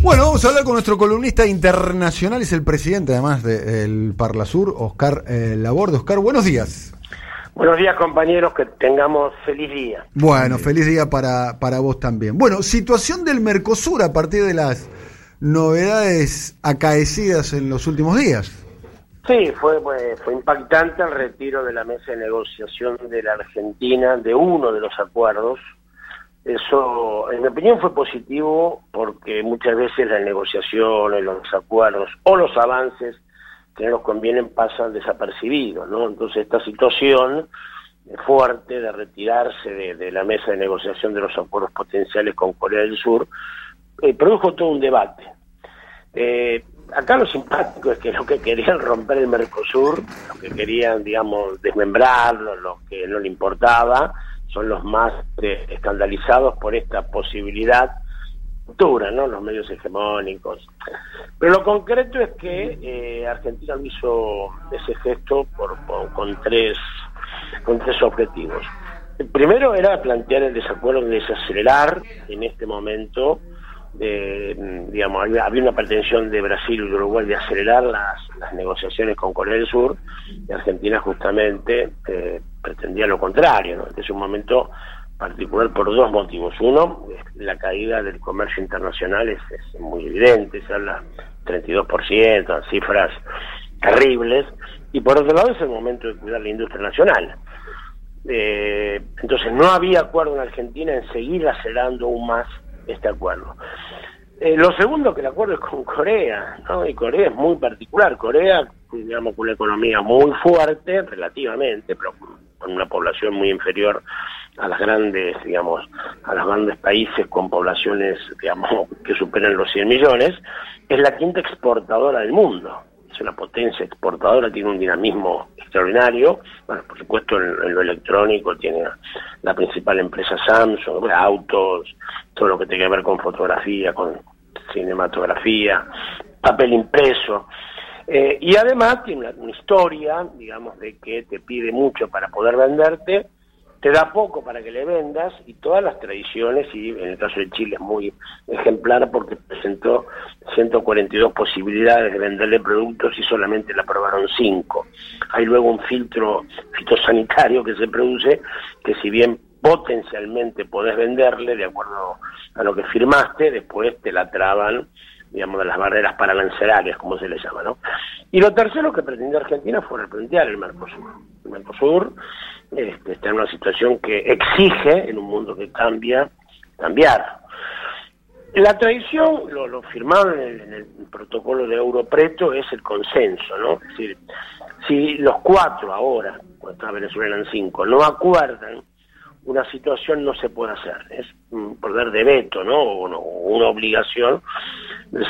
Bueno, vamos a hablar con nuestro columnista internacional, es el presidente además del Parlasur, Oscar eh, Laborde. Oscar, buenos días. Buenos días compañeros, que tengamos feliz día. Bueno, feliz día para, para vos también. Bueno, situación del Mercosur a partir de las novedades acaecidas en los últimos días. Sí, fue, fue, fue impactante el retiro de la mesa de negociación de la Argentina de uno de los acuerdos eso, en mi opinión, fue positivo porque muchas veces las negociaciones, los acuerdos o los avances que no nos convienen pasan desapercibidos, ¿no? Entonces esta situación fuerte de retirarse de, la mesa de negociación de los acuerdos potenciales con Corea del Sur eh, produjo todo un debate. Eh, acá lo simpático es que lo que querían romper el Mercosur, lo que querían, digamos, desmembrarlo, lo que no le importaba, son los más eh, escandalizados por esta posibilidad futura, ¿no? Los medios hegemónicos. Pero lo concreto es que eh, Argentina hizo ese gesto por, con tres con tres objetivos. El primero era plantear el desacuerdo de desacelerar en este momento eh, digamos, había, una pretensión de Brasil y Uruguay de acelerar las, las negociaciones con Corea del Sur y Argentina justamente eh, pretendía lo contrario, ¿no? Este es un momento particular por dos motivos. Uno, la caída del comercio internacional es, muy evidente, se habla 32%, cifras terribles, y por otro lado es el momento de cuidar la industria nacional. Eh, entonces no había acuerdo en Argentina en seguir acelerando aún más este acuerdo. Eh, lo segundo que el acuerdo es con Corea, ¿no? Y Corea es muy particular. Corea, digamos, con una economía muy fuerte, relativamente, pero con una población muy inferior a las grandes, digamos, a los grandes países con poblaciones, digamos, que superan los 100 millones, es la quinta exportadora del mundo. Es una potencia exportadora, tiene un dinamismo extraordinario. Bueno, por supuesto, en, lo electrónico tiene la principal empresa Samsung, autos, todo lo que tiene que ver con fotografía, con cinematografía, papel impreso. Eh, y además tiene una, historia, digamos, de que te pide mucho para poder venderte, te da poco para que le vendas y todas las tradiciones, y en el caso de Chile es muy ejemplar porque presentó 142 posibilidades de venderle productos y solamente le aprobaron 5. Hay luego un filtro fitosanitario que se produce que si bien potencialmente podés venderle de acuerdo a lo que firmaste, después te la traban, digamos, de las barreras paranancerarias, como se le llama, ¿no? Y lo tercero que pretendió Argentina fue replantear el Mercosur. El Mercosur este, está en una situación que exige, en un mundo que cambia, cambiar. La tradición, lo, lo firmado en el, protocolo de Europreto, es el consenso, ¿no? Es decir, si los cuatro ahora, cuando Venezuela eran cinco, no acuerdan una situación no se puede hacer, es un poder de veto, ¿no? O una obligación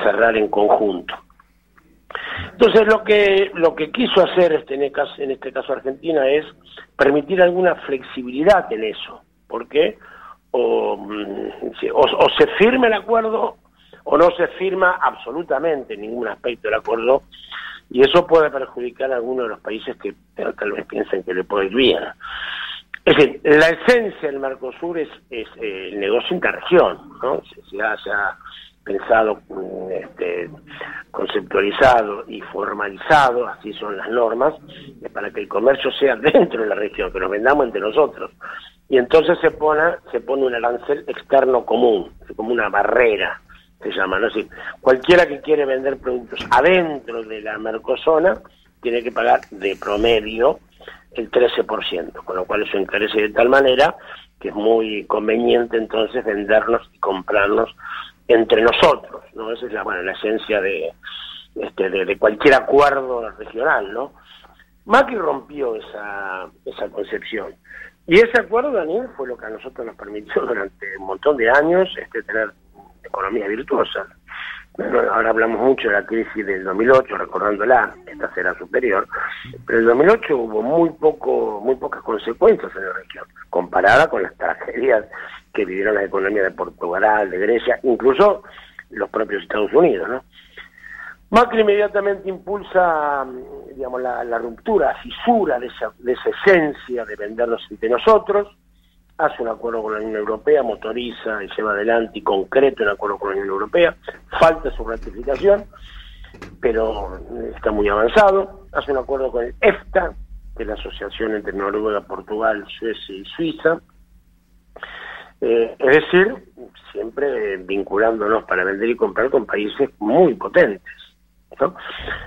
cerrar en conjunto. Entonces lo que lo que quiso hacer este, en, este, en este caso Argentina es permitir alguna flexibilidad en eso, porque o, mm, o, o se firma el acuerdo o no se firma absolutamente ningún aspecto del acuerdo y eso puede perjudicar a algunos de los países que tal vez piensen que le puede ir bien. Es decir, la esencia del Mercosur es, eh, el negocio interregión, ¿no? Se, ha, pensado, este, conceptualizado y formalizado, así son las normas, para que el comercio sea dentro de la región, que nos vendamos entre nosotros. Y entonces se pone, se pone un arancel externo común, como una barrera, se llama. Es decir, cualquiera que quiere vender productos adentro de la Mercosona tiene que pagar de promedio el 13%, con lo cual eso encarece de tal manera que es muy conveniente entonces vendernos y comprarnos entre nosotros, ¿no? Esa es la, bueno, la esencia de, este, de, cualquier acuerdo regional, ¿no? Macri rompió esa, esa concepción. Y ese acuerdo, Daniel, fue lo que a nosotros nos permitió durante un montón de años este, tener economía virtuosa. Ahora hablamos mucho de la crisis del 2008, recordándola, esta será superior, pero en el 2008 hubo muy poco, muy pocas consecuencias en la región, comparada con las tragedias que vivieron las economías de Portugal, de Grecia, incluso los propios Estados Unidos, ¿no? Macri inmediatamente impulsa, digamos, la, ruptura, la fisura de esa, de esa esencia de vendernos entre nosotros, hace un acuerdo con la Unión Europea, motoriza y lleva adelante y concreta un acuerdo con la Unión Europea, falta su ratificación, pero está muy avanzado, hace un acuerdo con el EFTA, que es la asociación entre Noruega, Portugal, Suecia y Suiza, eh, es decir, siempre vinculándonos para vender y comprar con países muy potentes.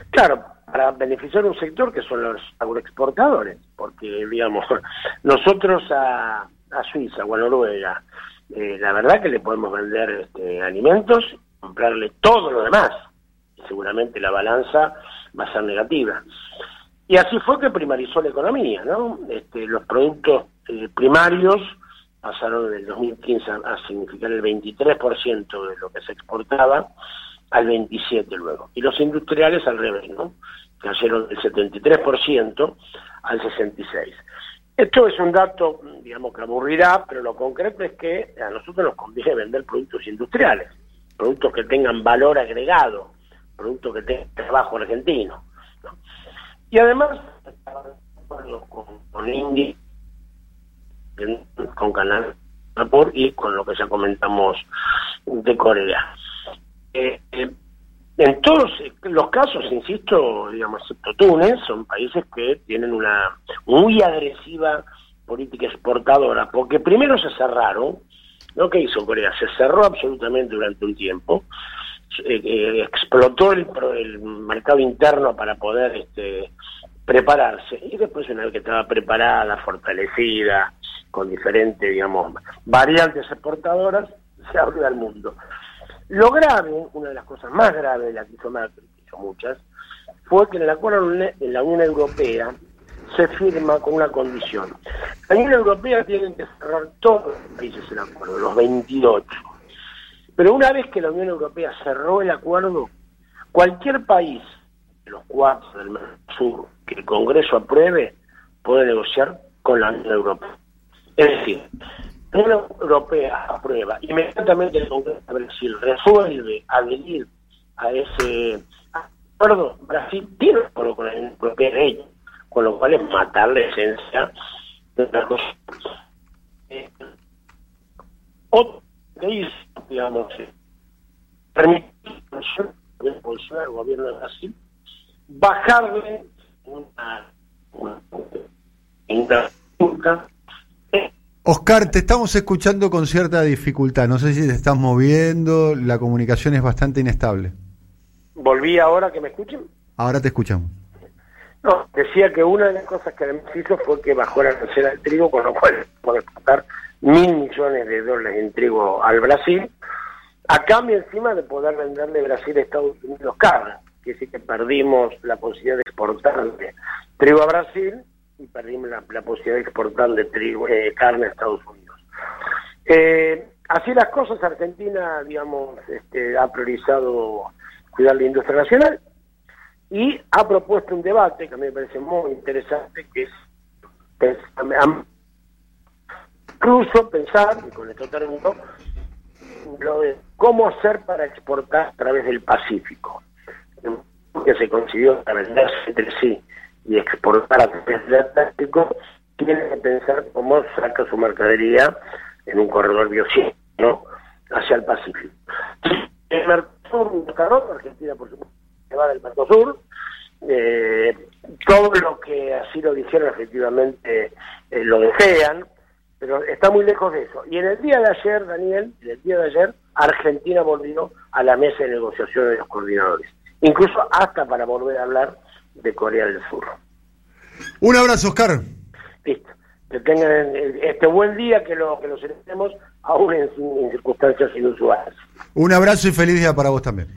Claro, para beneficiar un sector que son los agroexportadores, porque, digamos, nosotros a, a Suiza o a Noruega, eh, la verdad que le podemos vender este, alimentos, comprarle todo lo demás, seguramente la balanza va a ser negativa. Y así fue que primarizó la economía, ¿no? Este, los productos eh, primarios pasaron del 2015 a significar el 23% de lo que se exportaba al 27 luego. Y los industriales al revés, ¿no? Cayeron del 73% al 66. Esto es un dato, digamos, que aburrirá, pero lo concreto es que a nosotros nos conviene vender productos industriales, productos que tengan valor agregado, productos que tengan trabajo argentino. Y además, con, con Indy, con Canal y con lo que ya comentamos de Corea. Eh, eh, en todos los casos, insisto, digamos, excepto Túnez, son países que tienen una muy agresiva política exportadora, porque primero se cerraron, ¿no? ¿Qué hizo Corea? Se cerró absolutamente durante un tiempo, eh, explotó el, el, mercado interno para poder este, prepararse, y después una vez que estaba preparada, fortalecida, con diferentes, digamos, variantes exportadoras, se abrió al mundo. Lo grave, una de las cosas más graves de la que hizo Macri, que hizo muchas, fue que en el acuerdo en la Unión Europea se firma con una condición. La Unión Europea tiene que cerrar todos los países el acuerdo, los 28. Pero una vez que la Unión Europea cerró el acuerdo, cualquier país los cuatro del Sur que el Congreso apruebe puede negociar con la Unión Europea. Es decir, la Unión Europea aprueba, inmediatamente el Congreso de Brasil resuelve adherir a ese acuerdo, Brasil tiene acuerdo con la Unión Europea de con lo cual es matar la esencia de la cosa. Eh, otro país, digamos, eh, permitir al gobierno de Brasil bajarle una, una, una, una Oscar, te estamos escuchando con cierta dificultad. No sé si te estás moviendo, la comunicación es bastante inestable. ¿Volví ahora que me escuchen? Ahora te escuchamos. No, decía que una de las cosas que además hizo fue que bajó la tercera del trigo, con lo cual puede exportar mil millones de dólares en trigo al Brasil, a cambio encima de poder venderle Brasil a Estados Unidos carne, que sí que perdimos la posibilidad de exportar trigo a Brasil y perdimos la, posibilidad de exportar de trigo, eh, carne a Estados Unidos. Eh, así las cosas, Argentina, digamos, este, ha priorizado cuidar la industria nacional y ha propuesto un debate que a mí me parece muy interesante, que es, incluso pensar, y con esto termino, lo de cómo hacer para exportar a través del Pacífico, que se consiguió para venderse entre sí y exportar a través del Atlántico, tiene que pensar cómo saca su mercadería en un corredor biocínico, ¿no? hacia el Pacífico. El Mercosur, Argentina por supuesto, se va del Mercosur, eh, todo lo que así lo dijeron efectivamente eh, lo desean, pero está muy lejos de eso. Y en el día de ayer, Daniel, en el día de ayer, Argentina volvió a la mesa de negociación de los coordinadores, incluso hasta para volver a hablar de Corea del Sur. Un abrazo, Oscar. Listo. Que tengan este buen día, que lo que lo celebremos aún en, en circunstancias inusuales. Un abrazo y feliz día para vos también.